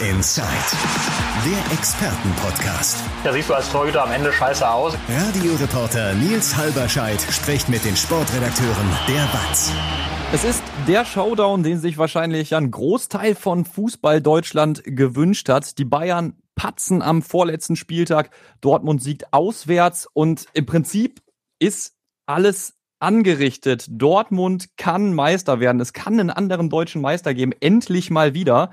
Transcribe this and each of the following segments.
Inside. Der Expertenpodcast. Da siehst du als Torhüter am Ende scheiße aus. Radioreporter Nils Halberscheid spricht mit den Sportredakteuren der BATS. Es ist der Showdown, den sich wahrscheinlich ein Großteil von Fußball Deutschland gewünscht hat. Die Bayern patzen am vorletzten Spieltag. Dortmund siegt auswärts und im Prinzip ist alles angerichtet. Dortmund kann Meister werden. Es kann einen anderen deutschen Meister geben. Endlich mal wieder.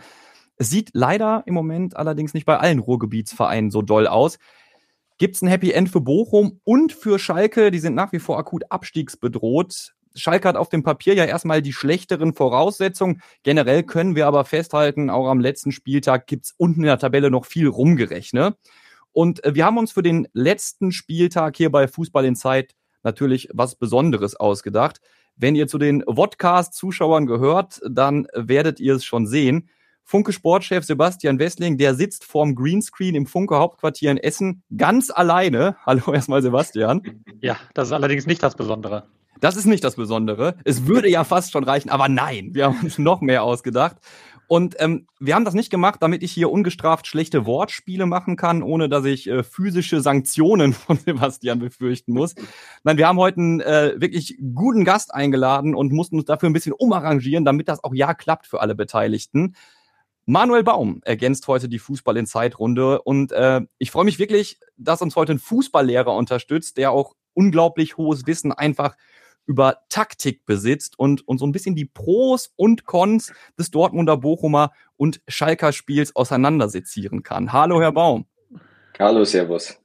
Es sieht leider im Moment allerdings nicht bei allen Ruhrgebietsvereinen so doll aus. Gibt es ein Happy End für Bochum und für Schalke? Die sind nach wie vor akut abstiegsbedroht. Schalke hat auf dem Papier ja erstmal die schlechteren Voraussetzungen. Generell können wir aber festhalten, auch am letzten Spieltag gibt's unten in der Tabelle noch viel rumgerechnet. Und äh, wir haben uns für den letzten Spieltag hier bei Fußball in Zeit natürlich was Besonderes ausgedacht. Wenn ihr zu den Vodcast-Zuschauern gehört, dann werdet ihr es schon sehen. Funke Sportchef Sebastian Wessling, der sitzt vorm Greenscreen im Funke Hauptquartier in Essen ganz alleine. Hallo erstmal Sebastian. Ja, das ist allerdings nicht das Besondere. Das ist nicht das Besondere. Es würde ja fast schon reichen, aber nein, wir haben uns noch mehr ausgedacht. Und ähm, wir haben das nicht gemacht, damit ich hier ungestraft schlechte Wortspiele machen kann, ohne dass ich äh, physische Sanktionen von Sebastian befürchten muss. Nein, wir haben heute einen äh, wirklich guten Gast eingeladen und mussten uns dafür ein bisschen umarrangieren, damit das auch ja klappt für alle Beteiligten. Manuel Baum ergänzt heute die Fußball in Zeitrunde und äh, ich freue mich wirklich, dass uns heute ein Fußballlehrer unterstützt, der auch unglaublich hohes Wissen einfach über Taktik besitzt und, und so ein bisschen die Pros und Cons des Dortmunder Bochumer und Schalker Spiels auseinandersezieren kann. Hallo, Herr Baum. Hallo, Servus.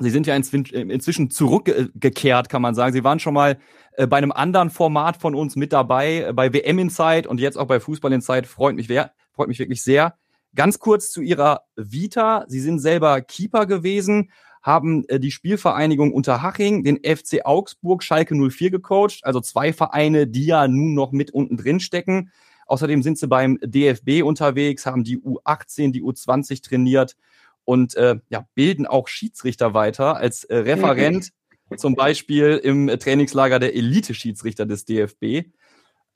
Sie sind ja inzwischen zurückgekehrt, kann man sagen. Sie waren schon mal äh, bei einem anderen Format von uns mit dabei, äh, bei WM Inside und jetzt auch bei Fußball Inside. Freut mich, freut mich wirklich sehr. Ganz kurz zu Ihrer Vita. Sie sind selber Keeper gewesen, haben äh, die Spielvereinigung Unterhaching, den FC Augsburg, Schalke 04 gecoacht, also zwei Vereine, die ja nun noch mit unten drin stecken. Außerdem sind sie beim DFB unterwegs, haben die U18, die U20 trainiert und äh, ja, bilden auch Schiedsrichter weiter als äh, Referent, zum Beispiel im Trainingslager der Elite-Schiedsrichter des DFB.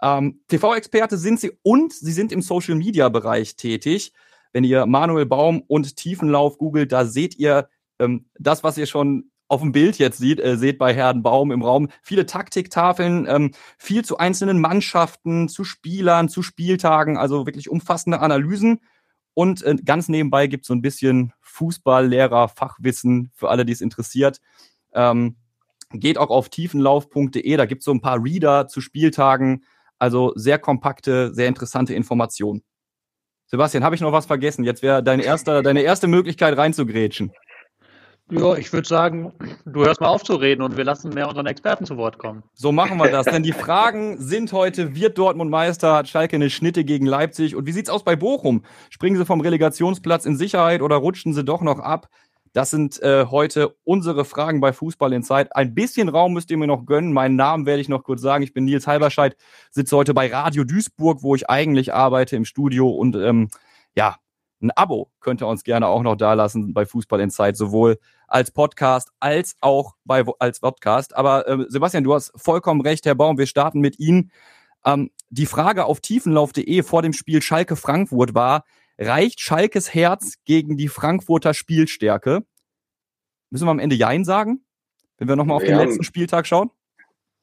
Ähm, TV-Experte sind sie und sie sind im Social-Media-Bereich tätig. Wenn ihr Manuel Baum und Tiefenlauf googelt, da seht ihr ähm, das, was ihr schon auf dem Bild jetzt sieht, äh, seht bei Herrn Baum im Raum, viele Taktiktafeln, ähm, viel zu einzelnen Mannschaften, zu Spielern, zu Spieltagen, also wirklich umfassende Analysen. Und äh, ganz nebenbei gibt es so ein bisschen Fußballlehrer, Fachwissen für alle, die es interessiert. Ähm, geht auch auf tiefenlauf.de, da gibt es so ein paar Reader zu Spieltagen. Also sehr kompakte, sehr interessante Informationen. Sebastian, habe ich noch was vergessen? Jetzt wäre deine erste, deine erste Möglichkeit reinzugrätschen. Ja, ich würde sagen, du hörst mal auf zu reden und wir lassen mehr unseren Experten zu Wort kommen. So machen wir das, denn die Fragen sind heute, wird Dortmund Meister, hat Schalke eine Schnitte gegen Leipzig und wie sieht's aus bei Bochum? Springen sie vom Relegationsplatz in Sicherheit oder rutschen sie doch noch ab? Das sind äh, heute unsere Fragen bei Fußball in Zeit. Ein bisschen Raum müsst ihr mir noch gönnen. Meinen Namen werde ich noch kurz sagen. Ich bin Nils Halberscheid, sitze heute bei Radio Duisburg, wo ich eigentlich arbeite im Studio und ähm, ja, ein Abo könnt ihr uns gerne auch noch dalassen bei Fußball in Zeit, sowohl als Podcast als auch bei, als Podcast. Aber äh, Sebastian, du hast vollkommen recht, Herr Baum. Wir starten mit Ihnen. Ähm, die Frage auf tiefenlauf.de vor dem Spiel Schalke Frankfurt war, reicht Schalkes Herz gegen die Frankfurter Spielstärke? Müssen wir am Ende Jein sagen, wenn wir nochmal auf ja, den letzten Spieltag schauen?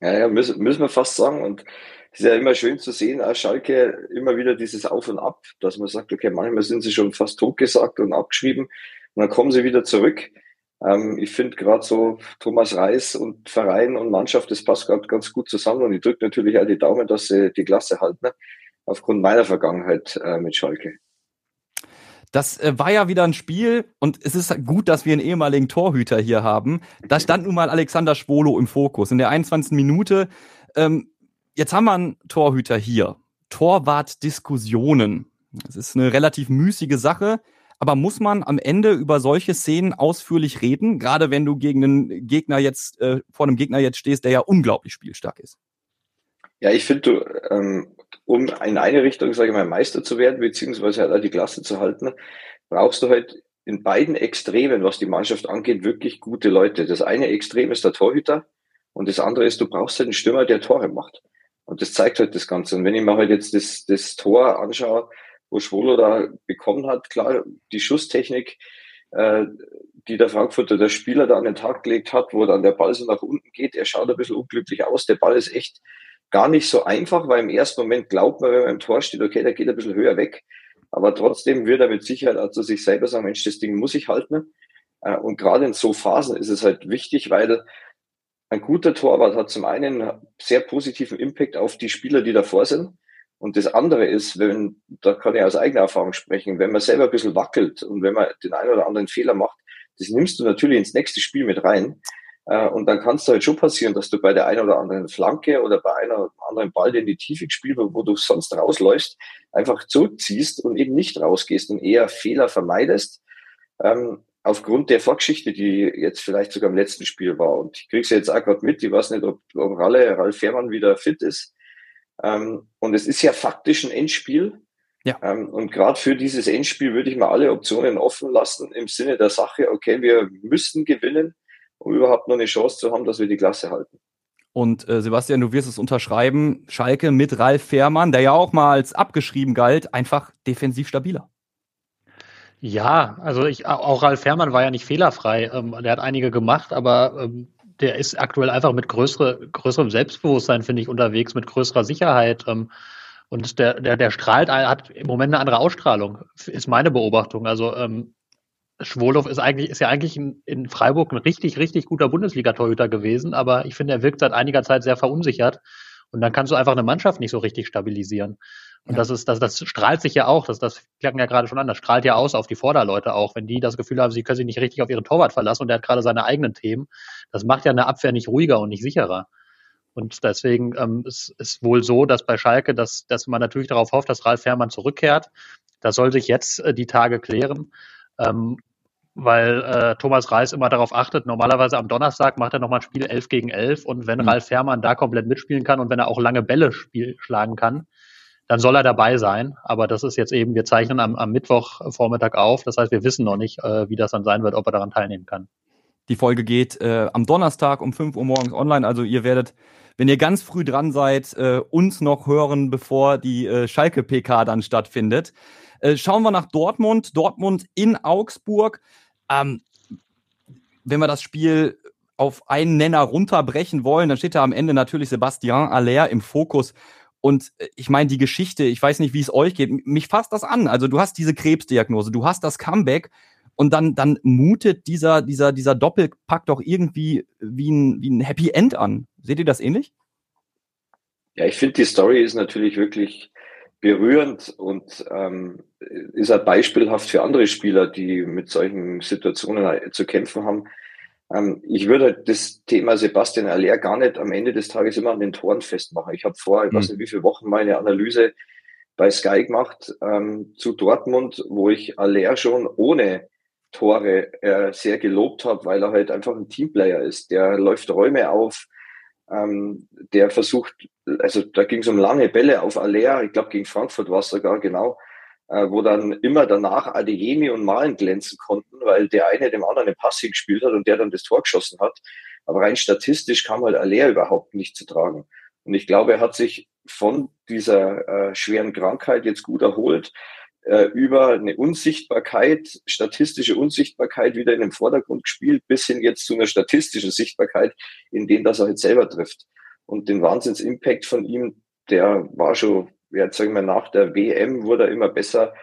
Ja, ja müssen, müssen wir fast sagen. Und es ist ja immer schön zu sehen, als Schalke immer wieder dieses Auf und Ab, dass man sagt, okay, manchmal sind sie schon fast totgesagt und abgeschrieben und dann kommen sie wieder zurück. Ähm, ich finde gerade so Thomas Reis und Verein und Mannschaft, das passt gerade ganz gut zusammen und ich drücke natürlich auch die Daumen, dass sie die Klasse halten, ne? aufgrund meiner Vergangenheit äh, mit Schalke. Das äh, war ja wieder ein Spiel und es ist gut, dass wir einen ehemaligen Torhüter hier haben. Da stand nun mal Alexander Schwolo im Fokus. In der 21. Minute, ähm, jetzt haben wir einen Torhüter hier. Torwart-Diskussionen. Das ist eine relativ müßige Sache. Aber muss man am Ende über solche Szenen ausführlich reden, gerade wenn du gegen einen Gegner jetzt, äh, vor einem Gegner jetzt stehst, der ja unglaublich spielstark ist? Ja, ich finde, ähm, um in eine Richtung, sage ich mal, Meister zu werden, beziehungsweise halt auch die Klasse zu halten, brauchst du halt in beiden Extremen, was die Mannschaft angeht, wirklich gute Leute. Das eine Extrem ist der Torhüter und das andere ist, du brauchst halt einen Stürmer, der Tore macht. Und das zeigt halt das Ganze. Und wenn ich mir halt jetzt das, das Tor anschaue wo Schwolo da bekommen hat. Klar, die Schusstechnik, äh, die der Frankfurter der Spieler da an den Tag gelegt hat, wo dann der Ball so nach unten geht, er schaut ein bisschen unglücklich aus. Der Ball ist echt gar nicht so einfach, weil im ersten Moment glaubt man, wenn man im Tor steht, okay, der geht ein bisschen höher weg. Aber trotzdem wird er mit Sicherheit also sich selber sagen, Mensch, das Ding muss ich halten. Äh, und gerade in so Phasen ist es halt wichtig, weil ein guter Torwart hat zum einen sehr positiven Impact auf die Spieler, die davor sind. Und das andere ist, wenn, da kann ich aus eigener Erfahrung sprechen, wenn man selber ein bisschen wackelt und wenn man den einen oder anderen Fehler macht, das nimmst du natürlich ins nächste Spiel mit rein. Äh, und dann kann es halt schon passieren, dass du bei der einen oder anderen Flanke oder bei einer oder anderen Ball, der in die Tiefe gespielt wird, wo du sonst rausläufst, einfach zurückziehst und eben nicht rausgehst und eher Fehler vermeidest. Ähm, aufgrund der Vorgeschichte, die jetzt vielleicht sogar im letzten Spiel war. Und ich kriege sie jetzt auch gerade mit, ich weiß nicht, ob, ob Ralle, Ralf Fährmann wieder fit ist. Ähm, und es ist ja faktisch ein Endspiel. Ja. Ähm, und gerade für dieses Endspiel würde ich mal alle Optionen offen lassen im Sinne der Sache, okay, wir müssen gewinnen, um überhaupt noch eine Chance zu haben, dass wir die Klasse halten. Und äh, Sebastian, du wirst es unterschreiben, Schalke mit Ralf Fährmann, der ja auch mal als abgeschrieben galt, einfach defensiv stabiler. Ja, also ich, auch Ralf Fährmann war ja nicht fehlerfrei. Ähm, der hat einige gemacht, aber ähm, der ist aktuell einfach mit größere, größerem Selbstbewusstsein, finde ich, unterwegs, mit größerer Sicherheit. Ähm, und der, der, der strahlt, hat im Moment eine andere Ausstrahlung, ist meine Beobachtung. Also ähm, Schwolow ist eigentlich, ist ja eigentlich in, in Freiburg ein richtig, richtig guter Bundesliga-Torhüter gewesen, aber ich finde, er wirkt seit einiger Zeit sehr verunsichert. Und dann kannst du einfach eine Mannschaft nicht so richtig stabilisieren. Und ja. das ist, das, das strahlt sich ja auch, das, das klang ja gerade schon an, das strahlt ja aus auf die Vorderleute auch, wenn die das Gefühl haben, sie können sich nicht richtig auf ihren Torwart verlassen und der hat gerade seine eigenen Themen. Das macht ja eine Abwehr nicht ruhiger und nicht sicherer. Und deswegen ähm, ist es wohl so, dass bei Schalke, dass, dass man natürlich darauf hofft, dass Ralf Fährmann zurückkehrt. Das soll sich jetzt äh, die Tage klären. Ähm, weil äh, Thomas Reis immer darauf achtet, normalerweise am Donnerstag macht er nochmal ein Spiel 11 gegen 11 und wenn mhm. Ralf Fährmann da komplett mitspielen kann und wenn er auch lange Bälle spiel, schlagen kann, dann soll er dabei sein. Aber das ist jetzt eben, wir zeichnen am, am Mittwochvormittag auf. Das heißt, wir wissen noch nicht, äh, wie das dann sein wird, ob er daran teilnehmen kann. Die Folge geht äh, am Donnerstag um 5 Uhr morgens online. Also ihr werdet, wenn ihr ganz früh dran seid, äh, uns noch hören, bevor die äh, Schalke-PK dann stattfindet. Äh, schauen wir nach Dortmund. Dortmund in Augsburg. Ähm, wenn wir das Spiel auf einen Nenner runterbrechen wollen, dann steht da am Ende natürlich Sebastian Aller im Fokus. Und äh, ich meine, die Geschichte, ich weiß nicht, wie es euch geht, mich fasst das an. Also du hast diese Krebsdiagnose, du hast das Comeback und dann, dann mutet dieser, dieser, dieser Doppelpack doch irgendwie wie ein, wie ein Happy End an. Seht ihr das ähnlich? Ja, ich finde, die Story ist natürlich wirklich berührend und ähm, ist halt beispielhaft für andere Spieler, die mit solchen Situationen zu kämpfen haben. Ähm, ich würde das Thema Sebastian Aller gar nicht am Ende des Tages immer an den Toren festmachen. Ich habe vor, ich weiß hm. nicht wie viele Wochen meine Analyse bei Sky gemacht ähm, zu Dortmund, wo ich Aller schon ohne Tore äh, sehr gelobt habe, weil er halt einfach ein Teamplayer ist. Der läuft Räume auf, ähm, der versucht, also da ging es um lange Bälle auf Aller, ich glaube gegen Frankfurt war es sogar genau, äh, wo dann immer danach Adeyemi und Malen glänzen konnten, weil der eine dem anderen eine Passe gespielt hat und der dann das Tor geschossen hat. Aber rein statistisch kam halt Aller überhaupt nicht zu tragen. Und ich glaube, er hat sich von dieser äh, schweren Krankheit jetzt gut erholt, äh, über eine Unsichtbarkeit, statistische Unsichtbarkeit wieder in den Vordergrund gespielt, bis hin jetzt zu einer statistischen Sichtbarkeit, in dem das er jetzt selber trifft. Und den Wahnsinns-Impact von ihm, der war schon jetzt sagen wir nach der WM wurde er immer besser.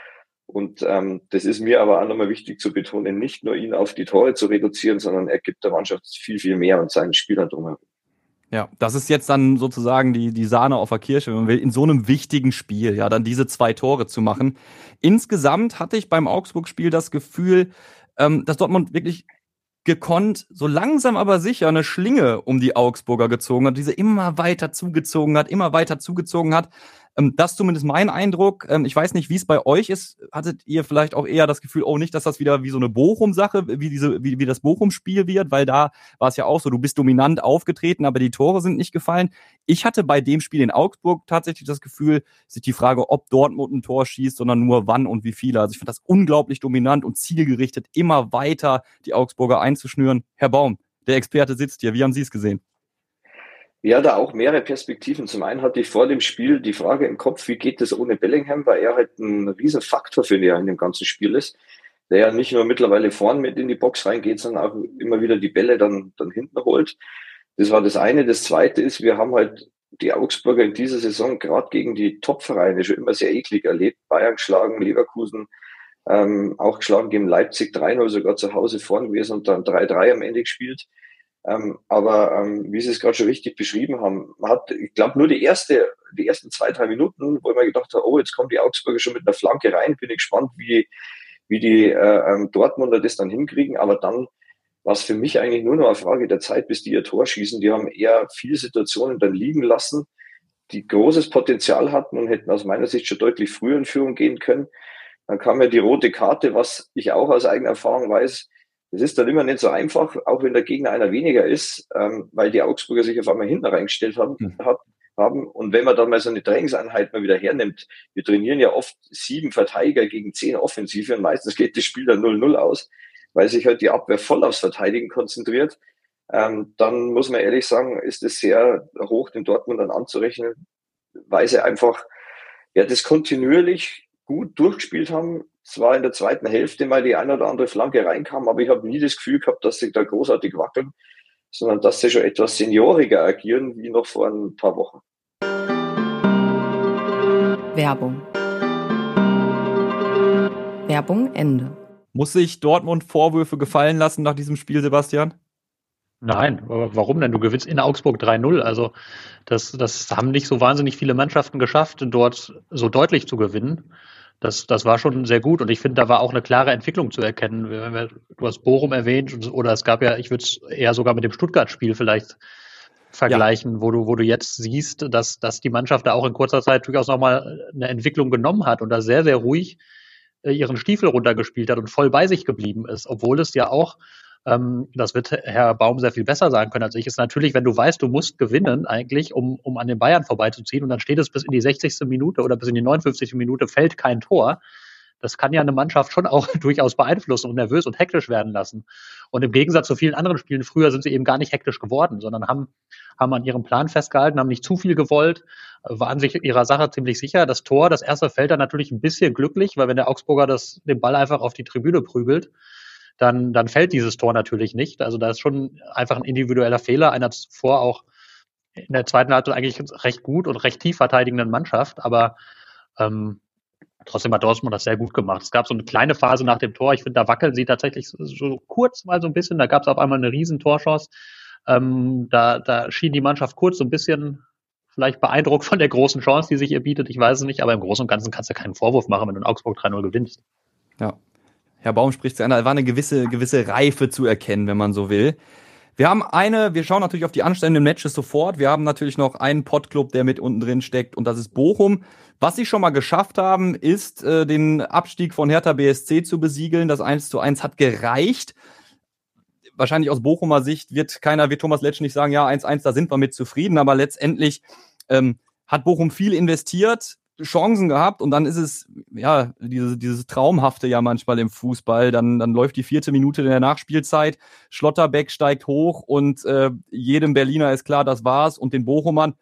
Und ähm, das ist mir aber auch nochmal wichtig zu betonen, nicht nur ihn auf die Tore zu reduzieren, sondern er gibt der Mannschaft viel, viel mehr und seinen Spielern drumherum. Ja, das ist jetzt dann sozusagen die, die Sahne auf der Kirsche, wenn man will, in so einem wichtigen Spiel, ja, dann diese zwei Tore zu machen. Insgesamt hatte ich beim Augsburg-Spiel das Gefühl, ähm, dass Dortmund wirklich gekonnt, so langsam aber sicher eine Schlinge um die Augsburger gezogen hat, diese immer weiter zugezogen hat, immer weiter zugezogen hat. Ähm, das ist zumindest mein Eindruck. Ähm, ich weiß nicht, wie es bei euch ist. Hattet ihr vielleicht auch eher das Gefühl, oh, nicht, dass das wieder wie so eine Bochum-Sache, wie diese, wie, wie das Bochum-Spiel wird, weil da war es ja auch so, du bist dominant aufgetreten, aber die Tore sind nicht gefallen. Ich hatte bei dem Spiel in Augsburg tatsächlich das Gefühl, sich die Frage, ob Dortmund ein Tor schießt, sondern nur wann und wie viele. Also ich fand das unglaublich dominant und zielgerichtet, immer weiter die Augsburger einzuschnüren. Herr Baum, der Experte sitzt hier. Wie haben Sie es gesehen? Ja, da auch mehrere Perspektiven. Zum einen hatte ich vor dem Spiel die Frage im Kopf, wie geht es ohne Bellingham, weil er halt ein Riesenfaktor für mich in dem ganzen Spiel ist, der ja nicht nur mittlerweile vorn mit in die Box reingeht, sondern auch immer wieder die Bälle dann, dann hinten holt. Das war das eine. Das zweite ist, wir haben halt die Augsburger in dieser Saison gerade gegen die Top-Vereine schon immer sehr eklig erlebt. Bayern geschlagen, Leverkusen ähm, auch geschlagen gegen Leipzig 3-0 sogar zu Hause vorn gewesen und dann 3-3 am Ende gespielt. Ähm, aber ähm, wie Sie es gerade schon richtig beschrieben haben, man hat, ich glaube, nur die erste, die ersten zwei, drei Minuten, wo ich mir gedacht habe, oh, jetzt kommen die Augsburger schon mit einer Flanke rein, bin ich gespannt, wie, wie die äh, ähm, Dortmunder das dann hinkriegen. Aber dann war es für mich eigentlich nur noch eine Frage der Zeit, bis die ihr Tor schießen. Die haben eher viele Situationen dann liegen lassen, die großes Potenzial hatten und hätten aus meiner Sicht schon deutlich früher in Führung gehen können. Dann kam ja die rote Karte, was ich auch aus eigener Erfahrung weiß, das ist dann immer nicht so einfach, auch wenn der Gegner einer weniger ist, ähm, weil die Augsburger sich auf einmal hinten reingestellt haben, mhm. hat, haben. Und wenn man dann mal so eine Trainingseinheit mal wieder hernimmt, wir trainieren ja oft sieben Verteidiger gegen zehn Offensive und meistens geht das Spiel dann 0-0 aus, weil sich halt die Abwehr voll aufs Verteidigen konzentriert. Ähm, dann muss man ehrlich sagen, ist es sehr hoch den Dortmundern anzurechnen, weil sie einfach ja das kontinuierlich gut durchgespielt haben, zwar in der zweiten Hälfte mal die eine oder andere Flanke reinkam, aber ich habe nie das Gefühl gehabt, dass sie da großartig wackeln, sondern dass sie schon etwas senioriger agieren wie noch vor ein paar Wochen. Werbung. Werbung Ende. Muss sich Dortmund Vorwürfe gefallen lassen nach diesem Spiel, Sebastian? Nein, warum denn? Du gewinnst in Augsburg 3-0. Also das, das haben nicht so wahnsinnig viele Mannschaften geschafft, dort so deutlich zu gewinnen das, das war schon sehr gut und ich finde, da war auch eine klare Entwicklung zu erkennen. Du hast Bochum erwähnt oder es gab ja, ich würde es eher sogar mit dem Stuttgart-Spiel vielleicht vergleichen, ja. wo du, wo du jetzt siehst, dass, dass die Mannschaft da auch in kurzer Zeit durchaus nochmal eine Entwicklung genommen hat und da sehr, sehr ruhig äh, ihren Stiefel runtergespielt hat und voll bei sich geblieben ist, obwohl es ja auch ähm, das wird Herr Baum sehr viel besser sagen können als ich, ist natürlich, wenn du weißt, du musst gewinnen eigentlich, um, um an den Bayern vorbeizuziehen und dann steht es bis in die 60. Minute oder bis in die 59. Minute, fällt kein Tor. Das kann ja eine Mannschaft schon auch durchaus beeinflussen und nervös und hektisch werden lassen. Und im Gegensatz zu vielen anderen Spielen früher sind sie eben gar nicht hektisch geworden, sondern haben, haben an ihrem Plan festgehalten, haben nicht zu viel gewollt, waren sich ihrer Sache ziemlich sicher. Das Tor, das erste fällt dann natürlich ein bisschen glücklich, weil wenn der Augsburger das, den Ball einfach auf die Tribüne prügelt, dann, dann fällt dieses Tor natürlich nicht. Also da ist schon einfach ein individueller Fehler einer zuvor auch in der zweiten Halbzeit eigentlich recht gut und recht tief verteidigenden Mannschaft, aber ähm, trotzdem hat Dortmund das sehr gut gemacht. Es gab so eine kleine Phase nach dem Tor, ich finde, da wackeln sie tatsächlich so, kurz mal so ein bisschen, da gab es auf einmal eine riesen Torchance. Ähm, da, da schien die Mannschaft kurz so ein bisschen vielleicht beeindruckt von der großen Chance, die sich ihr bietet. Ich weiß es nicht, aber im Großen und Ganzen kannst du keinen Vorwurf machen, wenn du in Augsburg 3-0 gewinnst. Ja, Herr Baum spricht zu einer, da war eine gewisse, gewisse Reife zu erkennen, wenn man so will. Wir haben eine, wir schauen natürlich auf die anstehenden Matches sofort. Wir haben natürlich noch einen Pottclub, der mit unten drin steckt und das ist Bochum. Was sie schon mal geschafft haben, ist, äh, den Abstieg von Hertha BSC zu besiegeln. Das 1 zu 1 hat gereicht. Wahrscheinlich aus Bochumer Sicht wird keiner, wie Thomas Letsch nicht sagen, ja, 1-1, da sind wir mit zufrieden, aber letztendlich ähm, hat Bochum viel investiert, Chancen gehabt und dann ist es, ja, diese, dieses Traumhafte ja manchmal im Fußball. Dann, dann läuft die vierte Minute in der Nachspielzeit, Schlotterbeck steigt hoch und äh, jedem Berliner ist klar, das war's. Und den Bochumern,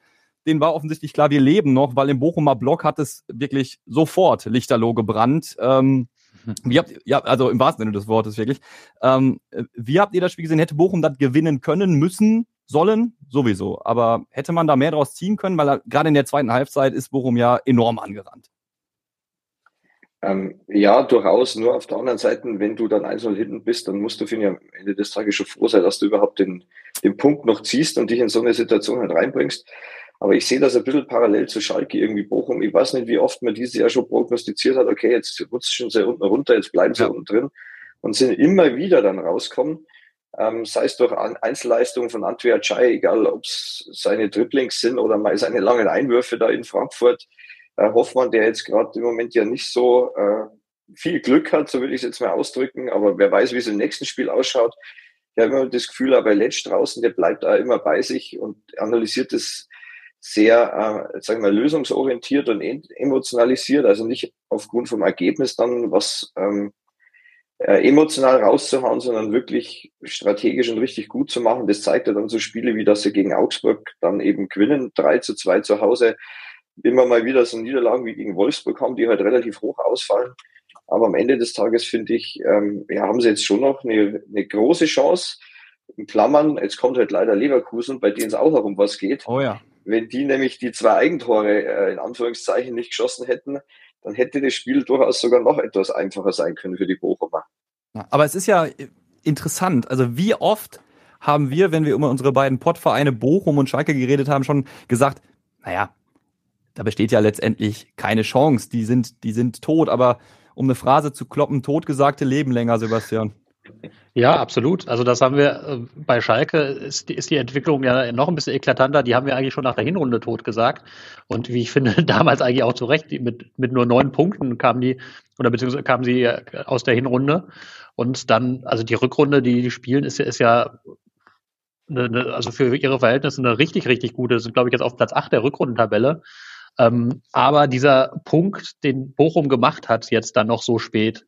denen war offensichtlich klar, wir leben noch, weil im Bochumer Block hat es wirklich sofort Lichterloh gebrannt. Ähm, wie habt, ja, also im wahrsten Sinne des Wortes wirklich. Ähm, wie habt ihr das Spiel gesehen? Hätte Bochum das gewinnen können, müssen? Sollen, sowieso. Aber hätte man da mehr draus ziehen können, weil gerade in der zweiten Halbzeit ist Bochum ja enorm angerannt. Ähm, ja, durchaus. Nur auf der anderen Seite, wenn du dann 1 hinten bist, dann musst du, finde ich, am Ende des Tages schon froh sein, dass du überhaupt den, den Punkt noch ziehst und dich in so eine Situation halt reinbringst. Aber ich sehe das ein bisschen parallel zu Schalke, irgendwie Bochum. Ich weiß nicht, wie oft man dieses Jahr schon prognostiziert hat, okay, jetzt rutschen sie unten runter, jetzt bleiben sie ja. unten drin und sind immer wieder dann rauskommen ähm, sei es durch Einzelleistungen von Antwerp Chai, egal ob es seine Dribblings sind oder mal seine langen Einwürfe da in Frankfurt. Äh, Hoffmann, der jetzt gerade im Moment ja nicht so äh, viel Glück hat, so würde ich es jetzt mal ausdrücken, aber wer weiß, wie es im nächsten Spiel ausschaut. Ich habe immer das Gefühl, aber Letsch draußen, der bleibt da immer bei sich und analysiert es sehr, äh, sagen wir, lösungsorientiert und emotionalisiert, also nicht aufgrund vom Ergebnis dann, was ähm, äh, emotional rauszuhauen, sondern wirklich strategisch und richtig gut zu machen. Das zeigt ja dann so Spiele wie dass sie gegen Augsburg dann eben gewinnen, 3 zu 2 zu Hause. Immer mal wieder so Niederlagen wie gegen Wolfsburg haben, die halt relativ hoch ausfallen. Aber am Ende des Tages finde ich, ähm, ja, haben sie jetzt schon noch eine, eine große Chance. In Klammern, jetzt kommt halt leider Leverkusen, bei denen es auch noch um was geht. Oh ja. Wenn die nämlich die zwei Eigentore äh, in Anführungszeichen nicht geschossen hätten, dann hätte das Spiel durchaus sogar noch etwas einfacher sein können für die Bochumer. Aber es ist ja interessant, also wie oft haben wir, wenn wir über unsere beiden Pottvereine Bochum und Schalke geredet haben, schon gesagt, naja, da besteht ja letztendlich keine Chance, die sind, die sind tot, aber um eine Phrase zu kloppen, totgesagte leben länger, Sebastian. Ja, absolut. Also das haben wir äh, bei Schalke ist die, ist die Entwicklung ja noch ein bisschen eklatanter. Die haben wir eigentlich schon nach der Hinrunde tot gesagt. Und wie ich finde, damals eigentlich auch zu Recht, mit, mit nur neun Punkten kamen die, oder beziehungsweise kamen sie aus der Hinrunde. Und dann, also die Rückrunde, die die spielen, ist, ist ja eine, also für ihre Verhältnisse eine richtig, richtig gute. Sind, glaube ich, jetzt auf Platz acht der Rückrundentabelle. Ähm, aber dieser Punkt, den Bochum gemacht hat, jetzt dann noch so spät,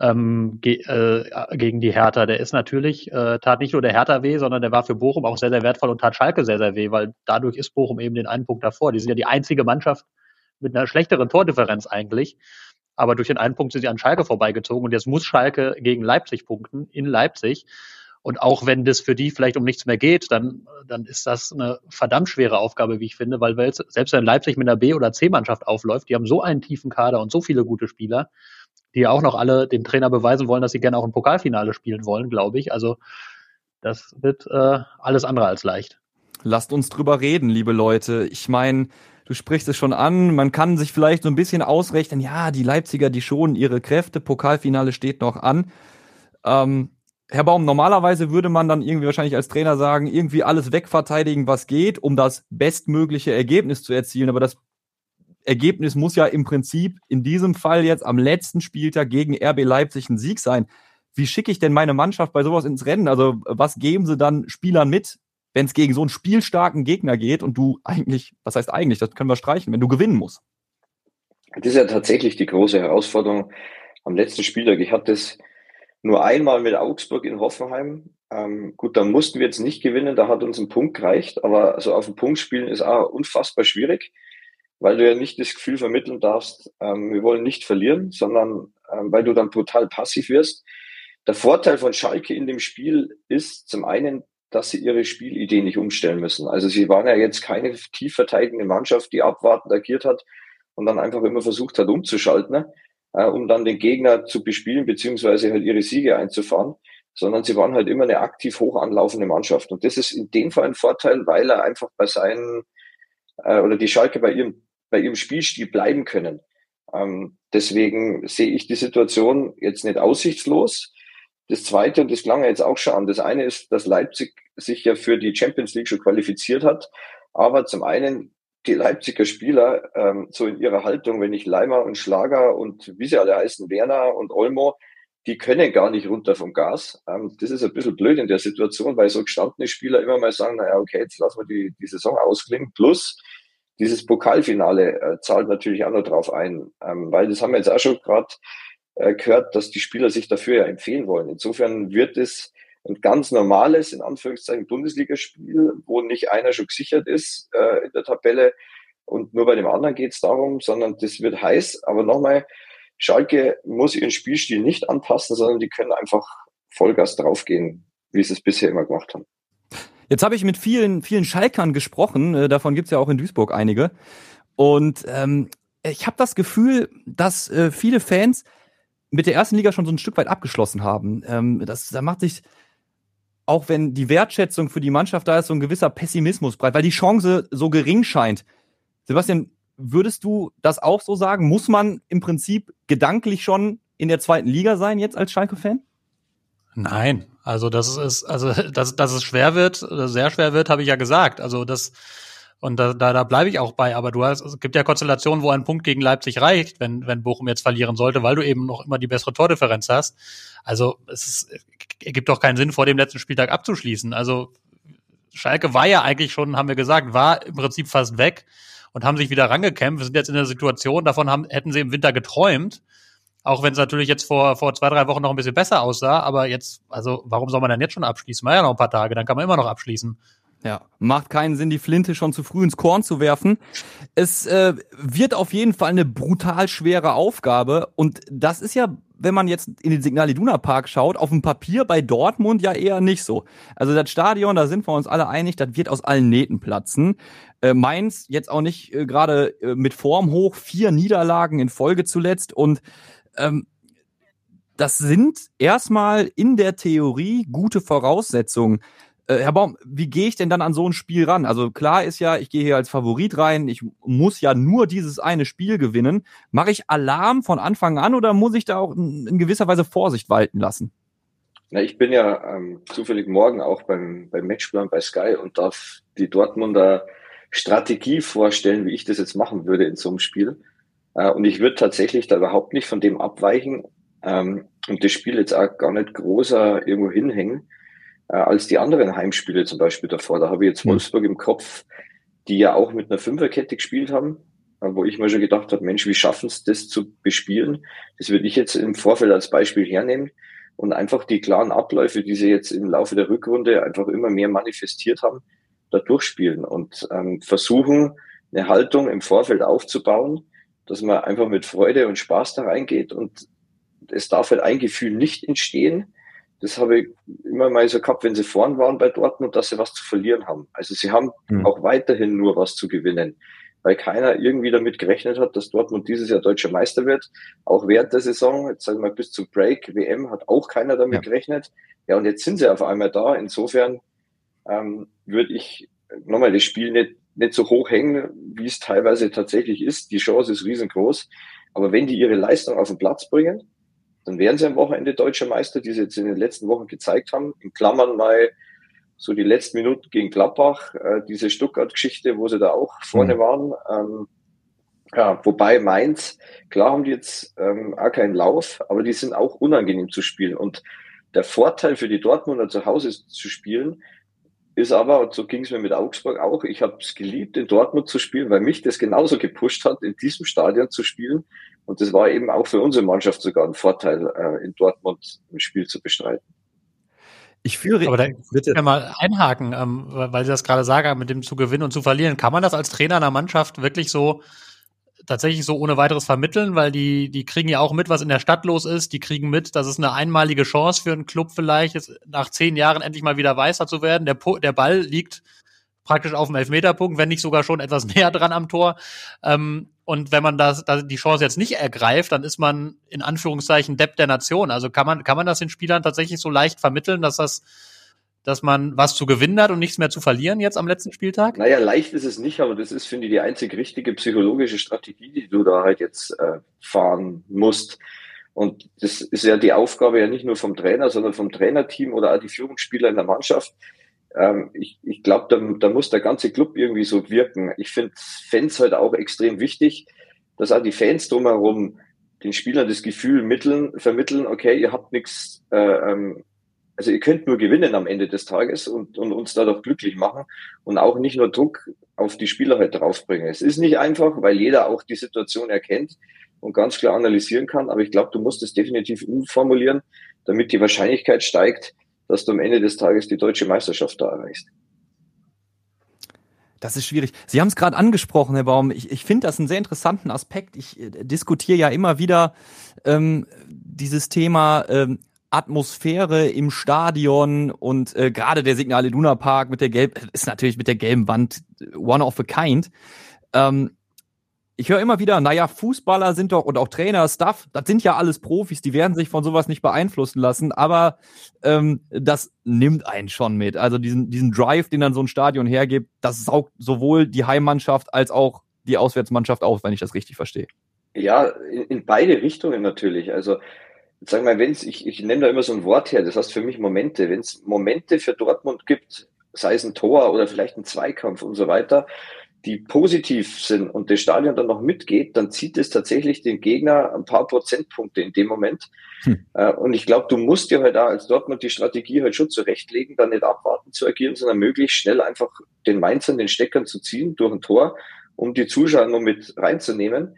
ähm, ge äh, gegen die Hertha. Der ist natürlich, äh, tat nicht nur der Hertha weh, sondern der war für Bochum auch sehr, sehr wertvoll und tat Schalke sehr, sehr weh, weil dadurch ist Bochum eben den einen Punkt davor. Die sind ja die einzige Mannschaft mit einer schlechteren Tordifferenz eigentlich. Aber durch den einen Punkt sind sie an Schalke vorbeigezogen und jetzt muss Schalke gegen Leipzig punkten in Leipzig. Und auch wenn das für die vielleicht um nichts mehr geht, dann, dann ist das eine verdammt schwere Aufgabe, wie ich finde, weil selbst wenn Leipzig mit einer B- oder C-Mannschaft aufläuft, die haben so einen tiefen Kader und so viele gute Spieler, die auch noch alle dem Trainer beweisen wollen, dass sie gerne auch ein Pokalfinale spielen wollen, glaube ich. Also das wird äh, alles andere als leicht. Lasst uns drüber reden, liebe Leute. Ich meine, du sprichst es schon an, man kann sich vielleicht so ein bisschen ausrechnen, ja, die Leipziger, die schonen ihre Kräfte, Pokalfinale steht noch an. Ähm, Herr Baum, normalerweise würde man dann irgendwie wahrscheinlich als Trainer sagen, irgendwie alles wegverteidigen, was geht, um das bestmögliche Ergebnis zu erzielen. Aber das Ergebnis muss ja im Prinzip in diesem Fall jetzt am letzten Spieltag gegen RB Leipzig ein Sieg sein. Wie schicke ich denn meine Mannschaft bei sowas ins Rennen? Also was geben sie dann Spielern mit, wenn es gegen so einen spielstarken Gegner geht und du eigentlich, was heißt eigentlich, das können wir streichen, wenn du gewinnen musst? Das ist ja tatsächlich die große Herausforderung am letzten Spieltag. Ich hatte es nur einmal mit Augsburg in Hoffenheim. Ähm, gut, da mussten wir jetzt nicht gewinnen, da hat uns ein Punkt gereicht, aber also auf den Punkt spielen ist auch unfassbar schwierig weil du ja nicht das Gefühl vermitteln darfst, ähm, wir wollen nicht verlieren, sondern ähm, weil du dann total passiv wirst. Der Vorteil von Schalke in dem Spiel ist zum einen, dass sie ihre Spielidee nicht umstellen müssen. Also sie waren ja jetzt keine tief verteidigende Mannschaft, die abwartend agiert hat und dann einfach immer versucht hat umzuschalten, äh, um dann den Gegner zu bespielen beziehungsweise halt ihre Siege einzufahren, sondern sie waren halt immer eine aktiv hoch anlaufende Mannschaft. Und das ist in dem Fall ein Vorteil, weil er einfach bei seinen äh, oder die Schalke bei ihrem bei ihrem Spielstil bleiben können. Ähm, deswegen sehe ich die Situation jetzt nicht aussichtslos. Das Zweite, und das klang ja jetzt auch schon an, das eine ist, dass Leipzig sich ja für die Champions League schon qualifiziert hat. Aber zum einen die Leipziger Spieler ähm, so in ihrer Haltung, wenn ich Leimer und Schlager und wie sie alle heißen, Werner und Olmo, die können gar nicht runter vom Gas. Ähm, das ist ein bisschen blöd in der Situation, weil so gestandene Spieler immer mal sagen, naja, okay, jetzt lassen wir die, die Saison ausklingen. Plus, dieses Pokalfinale äh, zahlt natürlich auch noch drauf ein, ähm, weil das haben wir jetzt auch schon gerade äh, gehört, dass die Spieler sich dafür ja empfehlen wollen. Insofern wird es ein ganz normales, in Anführungszeichen, Bundesligaspiel, wo nicht einer schon gesichert ist äh, in der Tabelle und nur bei dem anderen geht es darum, sondern das wird heiß. Aber nochmal, Schalke muss ihren Spielstil nicht anpassen, sondern die können einfach Vollgas draufgehen, wie sie es bisher immer gemacht haben. Jetzt habe ich mit vielen, vielen Schalkern gesprochen, äh, davon gibt's ja auch in Duisburg einige. Und ähm, ich habe das Gefühl, dass äh, viele Fans mit der ersten Liga schon so ein Stück weit abgeschlossen haben. Ähm, das, da macht sich, auch wenn die Wertschätzung für die Mannschaft da ist, so ein gewisser Pessimismus breit, weil die Chance so gering scheint. Sebastian, würdest du das auch so sagen? Muss man im Prinzip gedanklich schon in der zweiten Liga sein jetzt als Schalke-Fan? Nein, also das ist, also dass, dass es schwer wird, sehr schwer wird, habe ich ja gesagt. Also das und da, da, da bleibe ich auch bei. Aber du hast, es gibt ja Konstellationen, wo ein Punkt gegen Leipzig reicht, wenn, wenn Bochum jetzt verlieren sollte, weil du eben noch immer die bessere Tordifferenz hast. Also es ist, ergibt doch keinen Sinn, vor dem letzten Spieltag abzuschließen. Also Schalke war ja eigentlich schon, haben wir gesagt, war im Prinzip fast weg und haben sich wieder rangekämpft. Wir sind jetzt in der Situation, davon haben, hätten sie im Winter geträumt. Auch wenn es natürlich jetzt vor, vor zwei, drei Wochen noch ein bisschen besser aussah, aber jetzt, also warum soll man dann jetzt schon abschließen? War ja noch ein paar Tage, dann kann man immer noch abschließen. Ja, macht keinen Sinn, die Flinte schon zu früh ins Korn zu werfen. Es äh, wird auf jeden Fall eine brutal schwere Aufgabe und das ist ja, wenn man jetzt in den Signal Iduna Park schaut, auf dem Papier bei Dortmund ja eher nicht so. Also das Stadion, da sind wir uns alle einig, das wird aus allen Nähten platzen. Äh, Mainz jetzt auch nicht äh, gerade äh, mit Form hoch, vier Niederlagen in Folge zuletzt und ähm, das sind erstmal in der Theorie gute Voraussetzungen. Äh, Herr Baum, wie gehe ich denn dann an so ein Spiel ran? Also klar ist ja, ich gehe hier als Favorit rein, ich muss ja nur dieses eine Spiel gewinnen. Mache ich Alarm von Anfang an oder muss ich da auch in, in gewisser Weise Vorsicht walten lassen? Na, ich bin ja ähm, zufällig morgen auch beim, beim Matchplan bei Sky und darf die Dortmunder Strategie vorstellen, wie ich das jetzt machen würde in so einem Spiel. Äh, und ich würde tatsächlich da überhaupt nicht von dem abweichen ähm, und das Spiel jetzt auch gar nicht großer irgendwo hinhängen, äh, als die anderen Heimspiele zum Beispiel davor. Da habe ich jetzt hm. Wolfsburg im Kopf, die ja auch mit einer Fünferkette gespielt haben, äh, wo ich mir schon gedacht habe, Mensch, wie schaffen es das zu bespielen? Das würde ich jetzt im Vorfeld als Beispiel hernehmen und einfach die klaren Abläufe, die sie jetzt im Laufe der Rückrunde einfach immer mehr manifestiert haben, da durchspielen und ähm, versuchen, eine Haltung im Vorfeld aufzubauen, dass man einfach mit Freude und Spaß da reingeht und es darf halt ein Gefühl nicht entstehen. Das habe ich immer mal so gehabt, wenn sie vorn waren bei Dortmund, dass sie was zu verlieren haben. Also sie haben mhm. auch weiterhin nur was zu gewinnen, weil keiner irgendwie damit gerechnet hat, dass Dortmund dieses Jahr deutscher Meister wird. Auch während der Saison, jetzt sagen wir mal bis zum Break, WM, hat auch keiner damit ja. gerechnet. Ja, und jetzt sind sie auf einmal da. Insofern ähm, würde ich nochmal das Spiel nicht nicht so hoch hängen, wie es teilweise tatsächlich ist. Die Chance ist riesengroß. Aber wenn die ihre Leistung auf den Platz bringen, dann werden sie am Wochenende deutscher Meister, die sie jetzt in den letzten Wochen gezeigt haben. In Klammern mal so die letzten Minuten gegen Gladbach, äh, diese Stuttgart-Geschichte, wo sie da auch vorne mhm. waren. Ähm, ja, wobei Mainz, klar haben die jetzt ähm, auch keinen Lauf, aber die sind auch unangenehm zu spielen. Und der Vorteil für die Dortmunder zu Hause zu spielen, ist aber, und so ging es mir mit Augsburg auch, ich habe es geliebt, in Dortmund zu spielen, weil mich das genauso gepusht hat, in diesem Stadion zu spielen. Und das war eben auch für unsere Mannschaft sogar ein Vorteil, äh, in Dortmund ein Spiel zu bestreiten. Ich führe. Aber da bitte ja mal einhaken, ähm, weil Sie das gerade sagen, mit dem zu gewinnen und zu verlieren. Kann man das als Trainer einer Mannschaft wirklich so tatsächlich so ohne weiteres vermitteln, weil die, die kriegen ja auch mit, was in der Stadt los ist. Die kriegen mit, dass es eine einmalige Chance für einen Club vielleicht ist, nach zehn Jahren endlich mal wieder weißer zu werden. Der, der Ball liegt praktisch auf dem Elfmeterpunkt, wenn nicht sogar schon etwas näher dran am Tor. Ähm, und wenn man das, das, die Chance jetzt nicht ergreift, dann ist man in Anführungszeichen Depp der Nation. Also kann man, kann man das den Spielern tatsächlich so leicht vermitteln, dass das dass man was zu gewinnen hat und nichts mehr zu verlieren jetzt am letzten Spieltag? Naja, leicht ist es nicht, aber das ist, finde ich, die einzig richtige psychologische Strategie, die du da halt jetzt äh, fahren musst. Und das ist ja die Aufgabe ja nicht nur vom Trainer, sondern vom Trainerteam oder auch die Führungsspieler in der Mannschaft. Ähm, ich ich glaube, da, da muss der ganze Club irgendwie so wirken. Ich finde Fans halt auch extrem wichtig, dass auch die Fans drumherum den Spielern das Gefühl mitteln, vermitteln, okay, ihr habt nichts äh, ähm, also ihr könnt nur gewinnen am Ende des Tages und, und uns dadurch glücklich machen und auch nicht nur Druck auf die Spieler halt draufbringen. Es ist nicht einfach, weil jeder auch die Situation erkennt und ganz klar analysieren kann, aber ich glaube, du musst es definitiv umformulieren, damit die Wahrscheinlichkeit steigt, dass du am Ende des Tages die deutsche Meisterschaft da erreichst. Das ist schwierig. Sie haben es gerade angesprochen, Herr Baum. Ich, ich finde das einen sehr interessanten Aspekt. Ich äh, diskutiere ja immer wieder ähm, dieses Thema, ähm, Atmosphäre im Stadion und äh, gerade der Signale Iduna Park mit der gelb ist natürlich mit der gelben Wand one of a kind. Ähm, ich höre immer wieder, naja, Fußballer sind doch und auch Trainer, Staff, das sind ja alles Profis, die werden sich von sowas nicht beeinflussen lassen, aber ähm, das nimmt einen schon mit. Also diesen, diesen Drive, den dann so ein Stadion hergibt, das saugt sowohl die Heimmannschaft als auch die Auswärtsmannschaft auf, wenn ich das richtig verstehe. Ja, in, in beide Richtungen natürlich. Also Jetzt sagen wir, wenn es, ich, ich nenne da immer so ein Wort her, das heißt für mich Momente. Wenn es Momente für Dortmund gibt, sei es ein Tor oder vielleicht ein Zweikampf und so weiter, die positiv sind und das Stadion dann noch mitgeht, dann zieht es tatsächlich den Gegner ein paar Prozentpunkte in dem Moment. Hm. Äh, und ich glaube, du musst dir halt da als Dortmund die Strategie halt schon zurechtlegen, dann nicht abwarten zu agieren, sondern möglichst schnell einfach den Mainzern den Steckern zu ziehen durch ein Tor, um die Zuschauer nur mit reinzunehmen.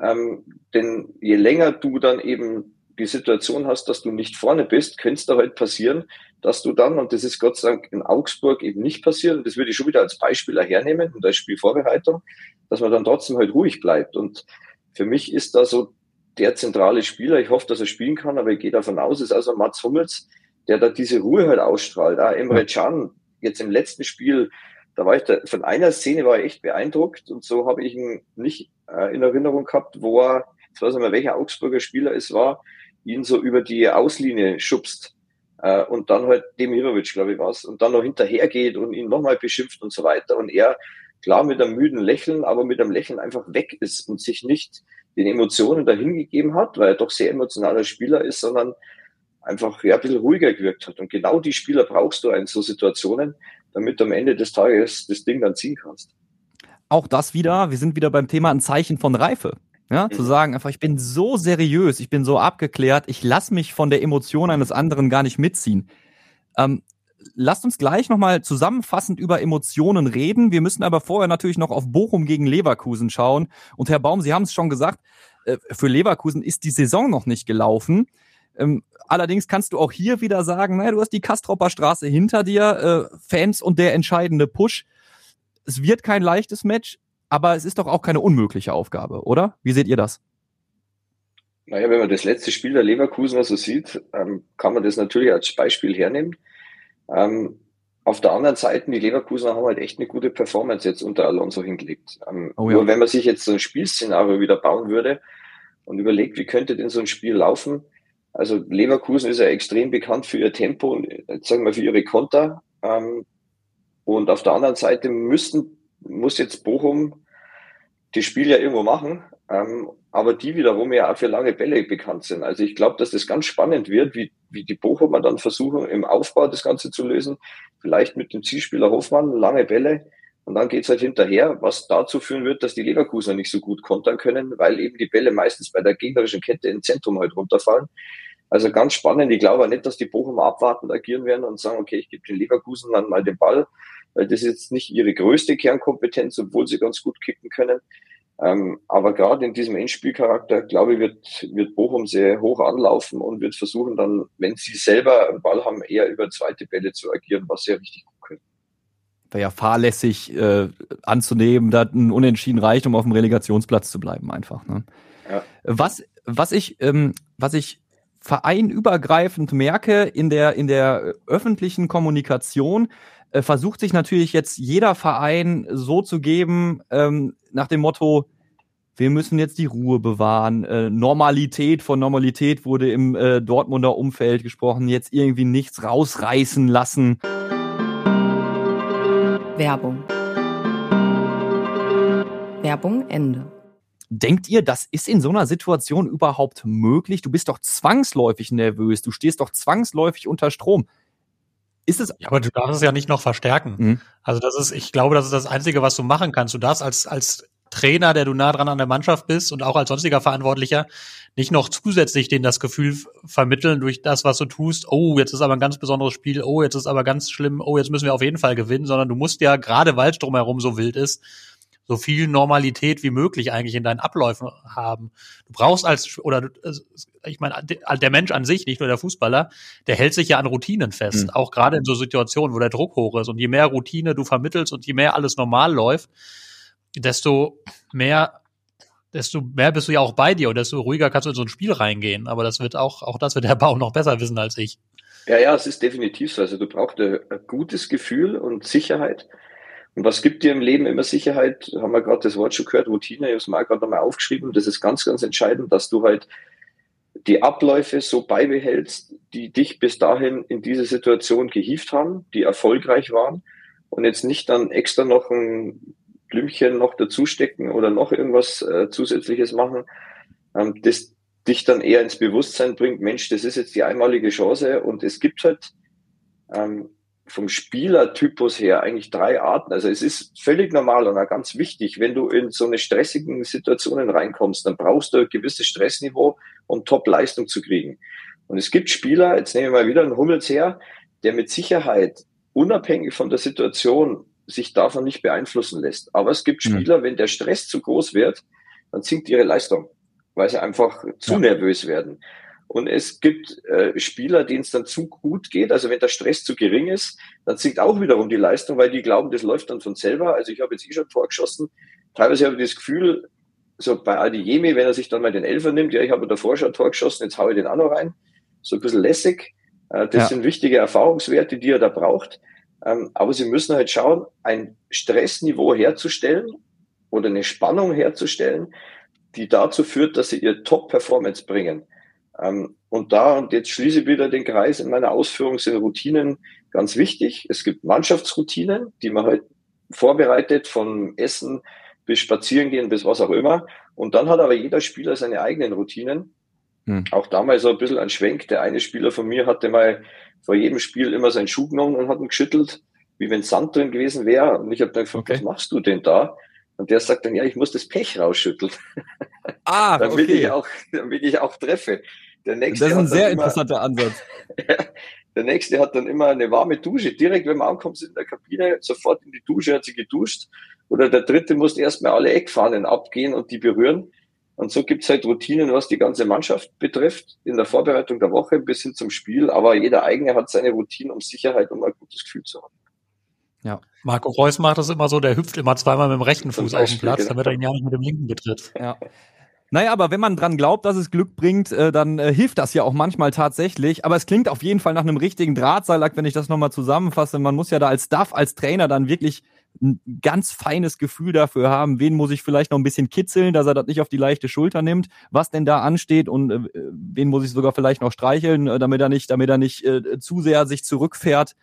Ähm, denn je länger du dann eben die Situation hast, dass du nicht vorne bist, könnte es da halt passieren, dass du dann, und das ist Gott sei Dank in Augsburg eben nicht passiert, und das würde ich schon wieder als Beispiel hernehmen und als Spielvorbereitung, dass man dann trotzdem halt ruhig bleibt. Und für mich ist da so der zentrale Spieler, ich hoffe, dass er spielen kann, aber ich gehe davon aus, ist also Mats Hummels, der da diese Ruhe halt ausstrahlt. Ah, Emre Can, jetzt im letzten Spiel, da war ich da, von einer Szene war ich echt beeindruckt und so habe ich ihn nicht äh, in Erinnerung gehabt, wo er, ich weiß nicht mehr, welcher Augsburger Spieler es war, ihn so über die Auslinie schubst äh, und dann halt Demirovic, glaube ich, was, und dann noch hinterhergeht und ihn nochmal beschimpft und so weiter und er klar mit einem müden Lächeln, aber mit einem Lächeln einfach weg ist und sich nicht den Emotionen dahingegeben hat, weil er doch sehr emotionaler Spieler ist, sondern einfach ja, ein bisschen ruhiger gewirkt hat. Und genau die Spieler brauchst du in so Situationen, damit du am Ende des Tages das Ding dann ziehen kannst. Auch das wieder, wir sind wieder beim Thema ein Zeichen von Reife. Ja, mhm. zu sagen einfach, ich bin so seriös, ich bin so abgeklärt, ich lasse mich von der Emotion eines anderen gar nicht mitziehen. Ähm, lasst uns gleich nochmal zusammenfassend über Emotionen reden. Wir müssen aber vorher natürlich noch auf Bochum gegen Leverkusen schauen. Und Herr Baum, Sie haben es schon gesagt, äh, für Leverkusen ist die Saison noch nicht gelaufen. Ähm, allerdings kannst du auch hier wieder sagen, naja, du hast die Kastropper Straße hinter dir, äh, Fans und der entscheidende Push. Es wird kein leichtes Match, aber es ist doch auch keine unmögliche Aufgabe, oder? Wie seht ihr das? Naja, wenn man das letzte Spiel der Leverkusen so sieht, ähm, kann man das natürlich als Beispiel hernehmen. Ähm, auf der anderen Seite, die Leverkusen haben halt echt eine gute Performance jetzt unter Alonso hingelegt. Ähm, oh ja. Nur wenn man sich jetzt so ein Spielszenario wieder bauen würde und überlegt, wie könnte denn so ein Spiel laufen, also Leverkusen ist ja extrem bekannt für ihr Tempo und sagen wir für ihre Konter. Ähm, und auf der anderen Seite müssten, muss jetzt Bochum die Spiel ja irgendwo machen, ähm, aber die wiederum ja auch für lange Bälle bekannt sind. Also ich glaube, dass das ganz spannend wird, wie, wie die Bochumer dann versuchen, im Aufbau das Ganze zu lösen. Vielleicht mit dem Zielspieler Hoffmann, lange Bälle. Und dann geht's halt hinterher, was dazu führen wird, dass die Leverkusener nicht so gut kontern können, weil eben die Bälle meistens bei der gegnerischen Kette im Zentrum halt runterfallen. Also ganz spannend. Ich glaube auch nicht, dass die Bochumer abwartend agieren werden und sagen, okay, ich gebe den Leverkusen dann mal den Ball, weil das ist jetzt nicht ihre größte Kernkompetenz, obwohl sie ganz gut kicken können. Ähm, aber gerade in diesem Endspielcharakter, glaube ich, wird, wird Bochum sehr hoch anlaufen und wird versuchen dann, wenn sie selber einen Ball haben, eher über zweite Bälle zu agieren, was sie ja richtig gut können. Wäre ja fahrlässig äh, anzunehmen, da ein Unentschieden reicht, um auf dem Relegationsplatz zu bleiben, einfach. Ne? Ja. Was, was ich, ähm, was ich vereinübergreifend merke in der, in der öffentlichen Kommunikation, äh, versucht sich natürlich jetzt jeder Verein so zu geben, ähm, nach dem Motto, wir müssen jetzt die Ruhe bewahren. Äh, Normalität, von Normalität wurde im äh, Dortmunder Umfeld gesprochen, jetzt irgendwie nichts rausreißen lassen. Werbung. Werbung Ende. Denkt ihr, das ist in so einer Situation überhaupt möglich? Du bist doch zwangsläufig nervös, du stehst doch zwangsläufig unter Strom. Ist es? Ja, aber du darfst es ja nicht noch verstärken. Mhm. Also das ist, ich glaube, das ist das Einzige, was du machen kannst. Du darfst als, als Trainer, der du nah dran an der Mannschaft bist und auch als sonstiger Verantwortlicher nicht noch zusätzlich denen das Gefühl vermitteln durch das, was du tust. Oh, jetzt ist aber ein ganz besonderes Spiel. Oh, jetzt ist aber ganz schlimm. Oh, jetzt müssen wir auf jeden Fall gewinnen, sondern du musst ja gerade, weil es drumherum so wild ist, so viel Normalität wie möglich eigentlich in deinen Abläufen haben. Du brauchst als, oder ich meine, der Mensch an sich, nicht nur der Fußballer, der hält sich ja an Routinen fest, mhm. auch gerade in so Situationen, wo der Druck hoch ist. Und je mehr Routine du vermittelst und je mehr alles normal läuft, desto mehr desto mehr bist du ja auch bei dir und desto ruhiger kannst du in so ein Spiel reingehen. Aber das wird auch, auch das wird der Bau noch besser wissen als ich. Ja, ja, es ist definitiv so. Also du brauchst ein, ein gutes Gefühl und Sicherheit. Und was gibt dir im Leben immer Sicherheit? Haben wir gerade das Wort schon gehört, Routine, ich habe es mal gerade nochmal aufgeschrieben. Das ist ganz, ganz entscheidend, dass du halt die Abläufe so beibehältst, die dich bis dahin in diese Situation gehievt haben, die erfolgreich waren und jetzt nicht dann extra noch ein Blümchen noch dazustecken oder noch irgendwas äh, zusätzliches machen, ähm, das dich dann eher ins Bewusstsein bringt, Mensch, das ist jetzt die einmalige Chance und es gibt halt ähm, vom Spielertypus her eigentlich drei Arten. Also es ist völlig normal und auch ganz wichtig, wenn du in so eine stressigen Situationen reinkommst, dann brauchst du ein gewisses Stressniveau, um Top-Leistung zu kriegen. Und es gibt Spieler, jetzt nehmen wir mal wieder einen Hummels her, der mit Sicherheit unabhängig von der Situation sich davon nicht beeinflussen lässt. Aber es gibt mhm. Spieler, wenn der Stress zu groß wird, dann sinkt ihre Leistung, weil sie einfach zu ja. nervös werden. Und es gibt äh, Spieler, denen es dann zu gut geht. Also wenn der Stress zu gering ist, dann sinkt auch wiederum die Leistung, weil die glauben, das läuft dann von selber. Also ich habe jetzt eh schon Tor geschossen. Teilweise habe ich das Gefühl, so bei Adi Jemi, wenn er sich dann mal den Elfer nimmt, ja, ich habe davor schon Tor geschossen, jetzt haue ich den auch noch rein. So ein bisschen lässig. Äh, das ja. sind wichtige Erfahrungswerte, die er da braucht. Ähm, aber sie müssen halt schauen, ein Stressniveau herzustellen oder eine Spannung herzustellen, die dazu führt, dass sie ihr Top-Performance bringen. Ähm, und da, und jetzt schließe ich wieder den Kreis in meiner Ausführung, sind Routinen ganz wichtig. Es gibt Mannschaftsroutinen, die man halt vorbereitet, von Essen bis Spazierengehen bis was auch immer. Und dann hat aber jeder Spieler seine eigenen Routinen. Hm. Auch damals so ein bisschen ein Schwenk. Der eine Spieler von mir hatte mal vor jedem Spiel immer seinen Schuh genommen und hat ihn geschüttelt, wie wenn Sand drin gewesen wäre. Und ich habe dann gefragt, okay. was machst du denn da? Und der sagt dann, ja, ich muss das Pech rausschütteln. Ah, damit okay. ich auch, damit ich auch treffe. Der nächste das ist ein sehr immer, interessanter Ansatz. der nächste hat dann immer eine warme Dusche. Direkt, wenn man ankommt in der Kabine, sofort in die Dusche, hat sie geduscht. Oder der dritte muss erstmal alle Eckfahnen abgehen und die berühren. Und so gibt's halt Routinen, was die ganze Mannschaft betrifft, in der Vorbereitung der Woche bis hin zum Spiel. Aber jeder eigene hat seine Routine, um Sicherheit, um ein gutes Gefühl zu haben. Ja. Marco Reus macht das immer so, der hüpft immer zweimal mit dem rechten Fuß Beispiel, auf den Platz, genau. damit er ihn ja nicht mit dem linken betritt. Ja. Naja, aber wenn man dran glaubt, dass es Glück bringt, äh, dann äh, hilft das ja auch manchmal tatsächlich. Aber es klingt auf jeden Fall nach einem richtigen Drahtseilakt, wenn ich das nochmal zusammenfasse. Man muss ja da als Staff, als Trainer dann wirklich ein ganz feines Gefühl dafür haben, wen muss ich vielleicht noch ein bisschen kitzeln, dass er das nicht auf die leichte Schulter nimmt, was denn da ansteht und äh, wen muss ich sogar vielleicht noch streicheln, äh, damit er nicht, damit er nicht äh, zu sehr sich zurückfährt.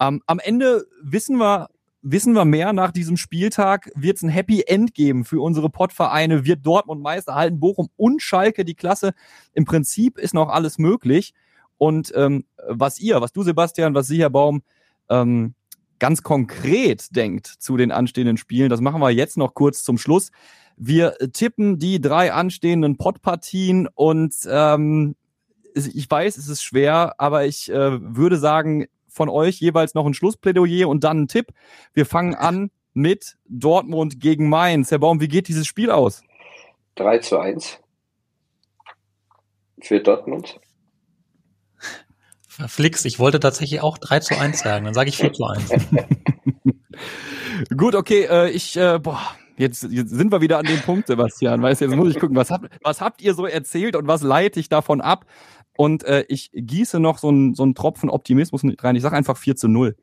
Ähm, am Ende wissen wir, wissen wir mehr nach diesem Spieltag, wird es ein Happy End geben für unsere Pottvereine, wird Dortmund Meister halten, Bochum und Schalke die Klasse. Im Prinzip ist noch alles möglich. Und ähm, was ihr, was du Sebastian, was Sie, Herr Baum, ähm, ganz konkret denkt zu den anstehenden Spielen. Das machen wir jetzt noch kurz zum Schluss. Wir tippen die drei anstehenden Pottpartien und ähm, ich weiß, es ist schwer, aber ich äh, würde sagen, von euch jeweils noch ein Schlussplädoyer und dann ein Tipp. Wir fangen an mit Dortmund gegen Mainz. Herr Baum, wie geht dieses Spiel aus? 3 zu 1 für Dortmund. Verflixt, ich wollte tatsächlich auch 3 zu 1 sagen, dann sage ich 4 zu 1. Gut, okay, äh, ich, äh, boah, jetzt, jetzt sind wir wieder an dem Punkt, Sebastian. Weißt jetzt muss ich gucken, was habt, was habt ihr so erzählt und was leite ich davon ab? Und äh, ich gieße noch so einen so einen Tropfen Optimismus rein. Ich sage einfach 4 zu 0.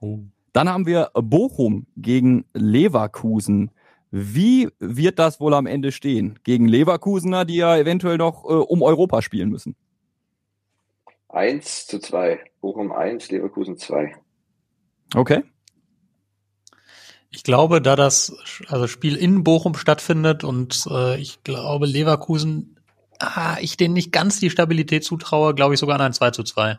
Oh. Dann haben wir Bochum gegen Leverkusen. Wie wird das wohl am Ende stehen? Gegen Leverkusener, die ja eventuell noch äh, um Europa spielen müssen. 1 zu 2. Bochum 1, Leverkusen 2. Okay. Ich glaube, da das also Spiel in Bochum stattfindet und äh, ich glaube, Leverkusen, ah, ich denen nicht ganz die Stabilität zutraue, glaube ich sogar an ein 2 zu 2.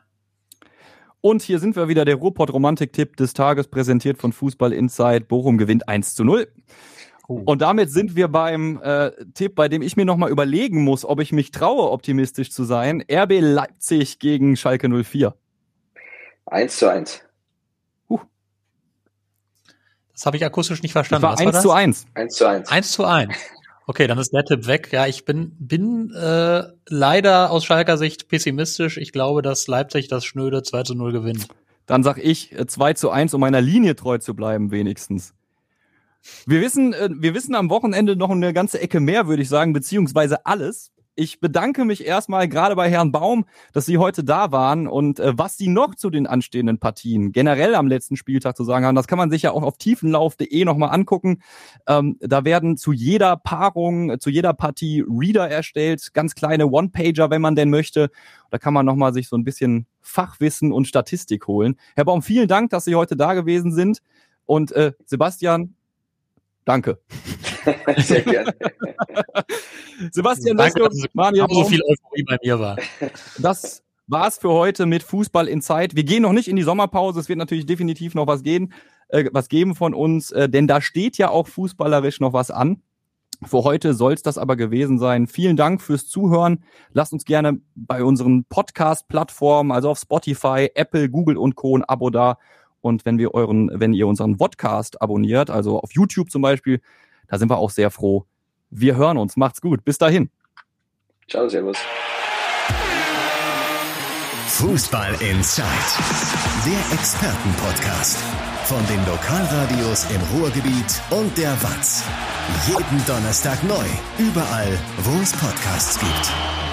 Und hier sind wir wieder, der Ruhrpott-Romantik-Tipp des Tages, präsentiert von Fußball Insight. Bochum gewinnt 1 zu 0. Oh. Und damit sind wir beim äh, Tipp, bei dem ich mir nochmal überlegen muss, ob ich mich traue, optimistisch zu sein. RB Leipzig gegen Schalke 04. 1 zu 1. Huh. Das habe ich akustisch nicht verstanden. Das war Was 1 war zu 1. 1 zu 1. 1 zu 1. Okay, dann ist der Tipp weg. Ja, ich bin, bin äh, leider aus Schalker Sicht pessimistisch. Ich glaube, dass Leipzig das schnöde 2 zu 0 gewinnt. Dann sag ich 2 äh, zu 1, um meiner Linie treu zu bleiben, wenigstens. Wir wissen, äh, wir wissen am Wochenende noch eine ganze Ecke mehr, würde ich sagen, beziehungsweise alles. Ich bedanke mich erstmal gerade bei Herrn Baum, dass Sie heute da waren und äh, was Sie noch zu den anstehenden Partien generell am letzten Spieltag zu sagen haben, das kann man sich ja auch auf tiefenlauf.de nochmal angucken. Ähm, da werden zu jeder Paarung, zu jeder Partie Reader erstellt, ganz kleine One-Pager, wenn man denn möchte. Da kann man nochmal sich so ein bisschen Fachwissen und Statistik holen. Herr Baum, vielen Dank, dass Sie heute da gewesen sind. Und äh, Sebastian, Danke. Sehr gerne. Sebastian Danke, dass Manuel so viel Euphorie bei mir war. Das war's für heute mit Fußball in Zeit. Wir gehen noch nicht in die Sommerpause. Es wird natürlich definitiv noch was gehen, äh, was geben von uns, äh, denn da steht ja auch fußballerisch noch was an. Für heute soll es das aber gewesen sein. Vielen Dank fürs Zuhören. Lasst uns gerne bei unseren Podcast-Plattformen, also auf Spotify, Apple, Google und Co. ein Abo da und wenn wir euren, wenn ihr unseren Podcast abonniert, also auf YouTube zum Beispiel, da sind wir auch sehr froh. Wir hören uns. Macht's gut. Bis dahin. Ciao, Servus. Fußball Inside, der Expertenpodcast von den Lokalradios im Ruhrgebiet und der WAZ. Jeden Donnerstag neu, überall, wo es Podcasts gibt.